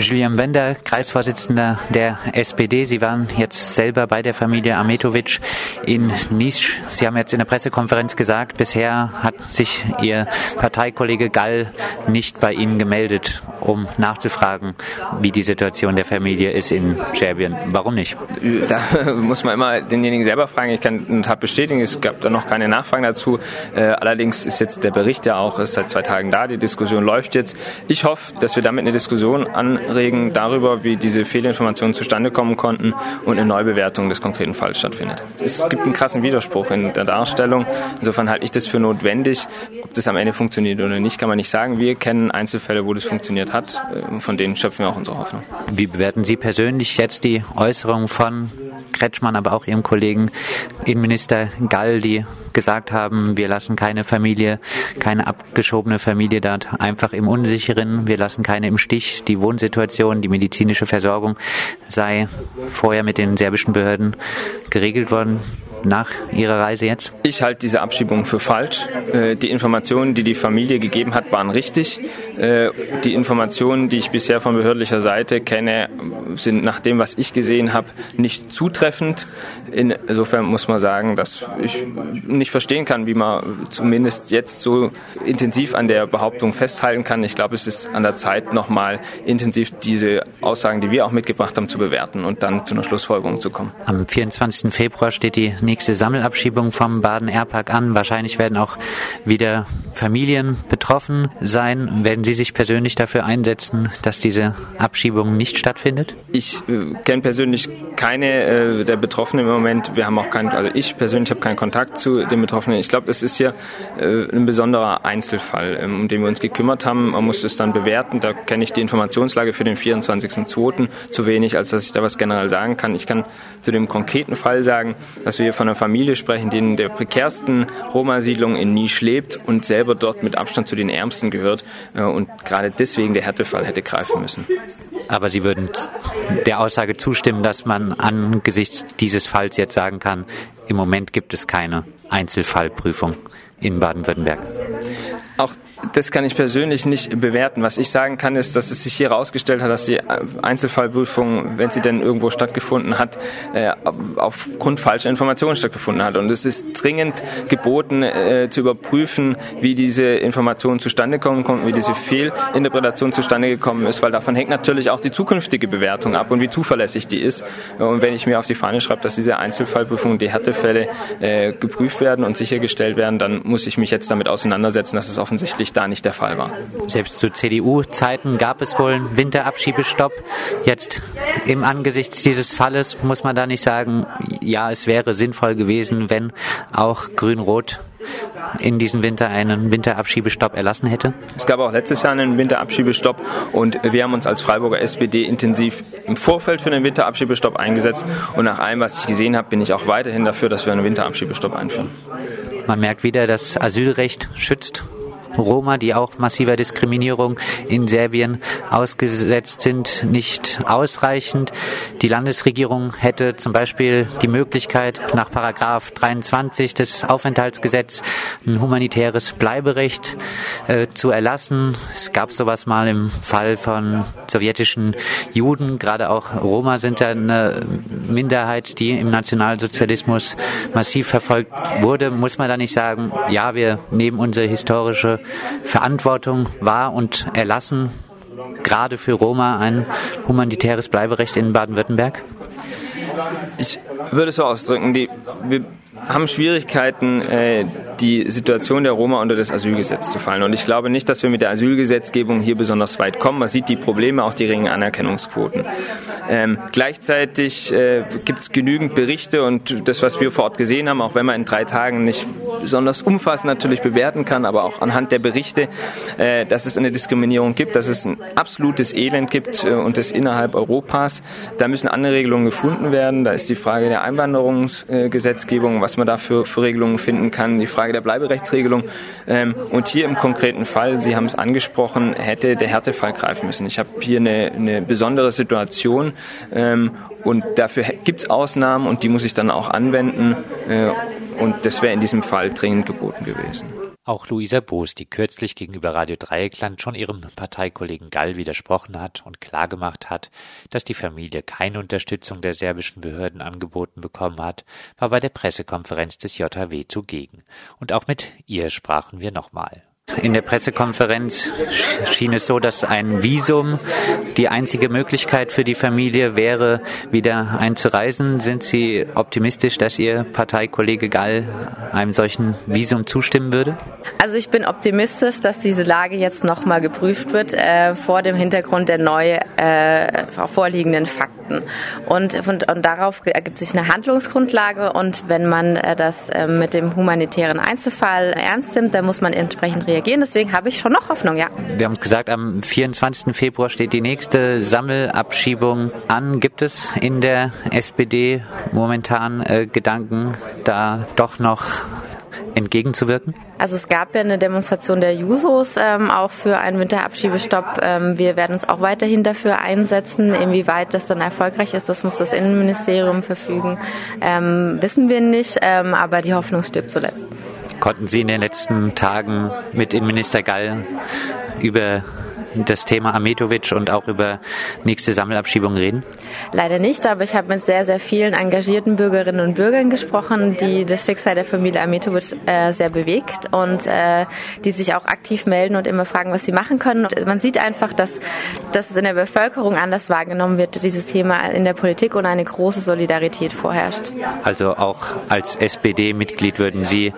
Julian Bender, Kreisvorsitzender der SPD. Sie waren jetzt selber bei der Familie Ametovic in Nisch. Sie haben jetzt in der Pressekonferenz gesagt, bisher hat sich Ihr Parteikollege Gall nicht bei Ihnen gemeldet, um nachzufragen, wie die Situation der Familie ist in Serbien. Warum nicht? Da muss man immer denjenigen selber fragen. Ich kann eine Tat bestätigen, es gab da noch keine Nachfragen dazu. Äh, allerdings ist jetzt der Bericht ja auch seit zwei Tagen da. Die Diskussion läuft jetzt. Ich hoffe, dass wir damit eine Diskussion anregen darüber, wie diese Fehlinformationen zustande kommen konnten und eine Neubewertung des konkreten Falls stattfindet. Es gibt einen krassen Widerspruch in der Darstellung. Insofern halte ich das für notwendig. Ob das am Ende funktioniert oder nicht, kann man nicht sagen. Wir kennen Einzelfälle, wo das funktioniert hat. Von denen schöpfen wir auch unsere Hoffnung. Wie bewerten Sie persönlich jetzt die Äußerung von Kretschmann, aber auch Ihrem Kollegen Innenminister Gall, die gesagt haben, wir lassen keine Familie, keine abgeschobene Familie dort einfach im Unsicheren, wir lassen keine im Stich. Die Wohnsituation, die medizinische Versorgung sei vorher mit den serbischen Behörden geregelt worden nach Ihrer Reise jetzt? Ich halte diese Abschiebung für falsch. Äh, die Informationen, die die Familie gegeben hat, waren richtig. Äh, die Informationen, die ich bisher von behördlicher Seite kenne, sind nach dem, was ich gesehen habe, nicht zutreffend. Insofern muss man sagen, dass ich nicht verstehen kann, wie man zumindest jetzt so intensiv an der Behauptung festhalten kann. Ich glaube, es ist an der Zeit, nochmal intensiv diese Aussagen, die wir auch mitgebracht haben, zu bewerten und dann zu einer Schlussfolgerung zu kommen. Am 24. Februar steht die nächste Sammelabschiebung vom Baden Airpark an. Wahrscheinlich werden auch wieder Familien betroffen sein. Werden Sie sich persönlich dafür einsetzen, dass diese Abschiebung nicht stattfindet? Ich äh, kenne persönlich keine äh, der Betroffenen im Moment. Wir haben auch keinen, also ich persönlich habe keinen Kontakt zu den Betroffenen. Ich glaube, es ist hier äh, ein besonderer Einzelfall, ähm, um den wir uns gekümmert haben. Man muss es dann bewerten. Da kenne ich die Informationslage für den 24.02. zu wenig, als dass ich da was generell sagen kann. Ich kann zu dem konkreten Fall sagen, dass wir von einer Familie sprechen, die in der prekärsten Roma-Siedlung in Nisch lebt und selber dort mit Abstand zu den Ärmsten gehört äh, und gerade deswegen der Härtefall hätte greifen müssen. Aber Sie würden der Aussage zustimmen, dass man angesichts dieses Falls jetzt sagen kann, im Moment gibt es keine Einzelfallprüfung in Baden-Württemberg. Auch das kann ich persönlich nicht bewerten. Was ich sagen kann, ist, dass es sich hier herausgestellt hat, dass die Einzelfallprüfung, wenn sie denn irgendwo stattgefunden hat, äh, aufgrund falscher Informationen stattgefunden hat. Und es ist dringend geboten, äh, zu überprüfen, wie diese Informationen zustande kommen konnten, wie diese Fehlinterpretation zustande gekommen ist, weil davon hängt natürlich auch die zukünftige Bewertung ab und wie zuverlässig die ist. Und wenn ich mir auf die Fahne schreibe, dass diese Einzelfallprüfungen, die Härtefälle äh, geprüft werden und sichergestellt werden, dann muss ich mich jetzt damit auseinandersetzen, dass es offensichtlich offensichtlich da nicht der Fall war. Selbst zu CDU-Zeiten gab es wohl einen Winterabschiebestopp. Jetzt im Angesichts dieses Falles muss man da nicht sagen, ja, es wäre sinnvoll gewesen, wenn auch Grün-Rot in diesem Winter einen Winterabschiebestopp erlassen hätte? Es gab auch letztes Jahr einen Winterabschiebestopp und wir haben uns als Freiburger SPD intensiv im Vorfeld für den Winterabschiebestopp eingesetzt und nach allem, was ich gesehen habe, bin ich auch weiterhin dafür, dass wir einen Winterabschiebestopp einführen. Man merkt wieder, das Asylrecht schützt Roma, die auch massiver Diskriminierung in Serbien ausgesetzt sind, nicht ausreichend. Die Landesregierung hätte zum Beispiel die Möglichkeit, nach Paragraph 23 des Aufenthaltsgesetzes ein humanitäres Bleiberecht äh, zu erlassen. Es gab sowas mal im Fall von sowjetischen Juden. Gerade auch Roma sind da eine Minderheit, die im Nationalsozialismus massiv verfolgt wurde. Muss man da nicht sagen, ja, wir nehmen unsere historische Verantwortung wahr und erlassen gerade für Roma ein humanitäres Bleiberecht in Baden-Württemberg? Ich würde es so ausdrücken, die, wir haben Schwierigkeiten, äh, die Situation der Roma unter das Asylgesetz zu fallen. Und ich glaube nicht, dass wir mit der Asylgesetzgebung hier besonders weit kommen. Man sieht die Probleme, auch die geringen Anerkennungsquoten. Ähm, gleichzeitig äh, gibt es genügend Berichte und das, was wir vor Ort gesehen haben, auch wenn man in drei Tagen nicht besonders umfassend natürlich bewerten kann, aber auch anhand der Berichte, äh, dass es eine Diskriminierung gibt, dass es ein absolutes Elend gibt äh, und das innerhalb Europas. Da müssen andere Regelungen gefunden werden. Da ist die Frage der Einwanderungsgesetzgebung, was man da für, für Regelungen finden kann, die Frage der Bleiberechtsregelung. Ähm, und hier im konkreten Fall, Sie haben es angesprochen, hätte der Härtefall greifen müssen. Ich habe hier eine, eine besondere Situation ähm, und dafür gibt es Ausnahmen und die muss ich dann auch anwenden. Äh, und das wäre in diesem Fall dringend geboten gewesen. Auch Luisa Boos, die kürzlich gegenüber Radio Dreieckland schon ihrem Parteikollegen Gall widersprochen hat und klargemacht hat, dass die Familie keine Unterstützung der serbischen Behörden angeboten bekommen hat, war bei der Pressekonferenz des JHW zugegen. Und auch mit ihr sprachen wir nochmal. In der Pressekonferenz schien es so, dass ein Visum die einzige Möglichkeit für die Familie wäre, wieder einzureisen. Sind Sie optimistisch, dass Ihr Parteikollege Gall einem solchen Visum zustimmen würde? Also ich bin optimistisch, dass diese Lage jetzt nochmal geprüft wird äh, vor dem Hintergrund der neu äh, vorliegenden Fakten. Und, und, und, darauf ergibt sich eine Handlungsgrundlage und wenn man äh, das äh, mit dem humanitären Einzelfall ernst nimmt, dann muss man entsprechend reagieren. Deswegen habe ich schon noch Hoffnung, ja. Wir haben gesagt, am 24. Februar steht die nächste Sammelabschiebung an. Gibt es in der SPD momentan äh, Gedanken, da doch noch entgegenzuwirken? Also es gab ja eine Demonstration der Jusos ähm, auch für einen Winterabschiebestopp. Ähm, wir werden uns auch weiterhin dafür einsetzen. Inwieweit das dann erfolgreich ist, das muss das Innenministerium verfügen, ähm, wissen wir nicht. Ähm, aber die Hoffnung stirbt zuletzt. Konnten Sie in den letzten Tagen mit Innenminister Gall über das Thema Ametovic und auch über nächste Sammelabschiebung reden? Leider nicht, aber ich habe mit sehr, sehr vielen engagierten Bürgerinnen und Bürgern gesprochen, die das Schicksal der Familie Ametovic äh, sehr bewegt und äh, die sich auch aktiv melden und immer fragen, was sie machen können. Und man sieht einfach, dass, dass es in der Bevölkerung anders wahrgenommen wird, dieses Thema in der Politik und eine große Solidarität vorherrscht. Also auch als SPD-Mitglied würden Sie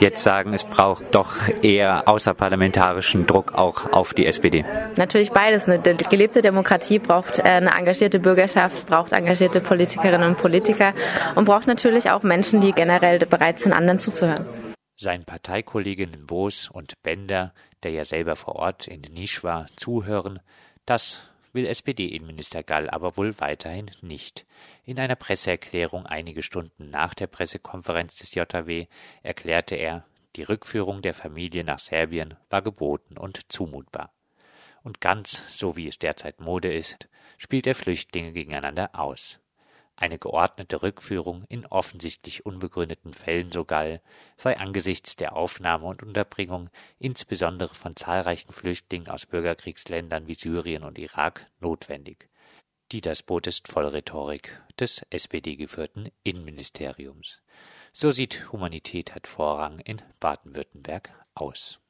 jetzt sagen, es braucht doch eher außerparlamentarischen Druck auch auf die SPD? Natürlich beides. Eine gelebte Demokratie braucht äh, eine engagierte Bürgerschaft, braucht engagierte Politikerinnen und Politiker und braucht natürlich auch Menschen, die generell bereit sind, anderen zuzuhören. Sein Parteikolleginnen Boos und Bender, der ja selber vor Ort in Nisch war, zuhören, das will SPD-Innenminister Gall aber wohl weiterhin nicht. In einer Presseerklärung einige Stunden nach der Pressekonferenz des JW erklärte er, die Rückführung der Familie nach Serbien war geboten und zumutbar und ganz, so wie es derzeit Mode ist, spielt er Flüchtlinge gegeneinander aus. Eine geordnete Rückführung in offensichtlich unbegründeten Fällen sogar sei angesichts der Aufnahme und Unterbringung insbesondere von zahlreichen Flüchtlingen aus Bürgerkriegsländern wie Syrien und Irak notwendig. Die das Boot ist voll Rhetorik des SPD-geführten Innenministeriums. So sieht Humanität hat Vorrang in Baden-Württemberg aus.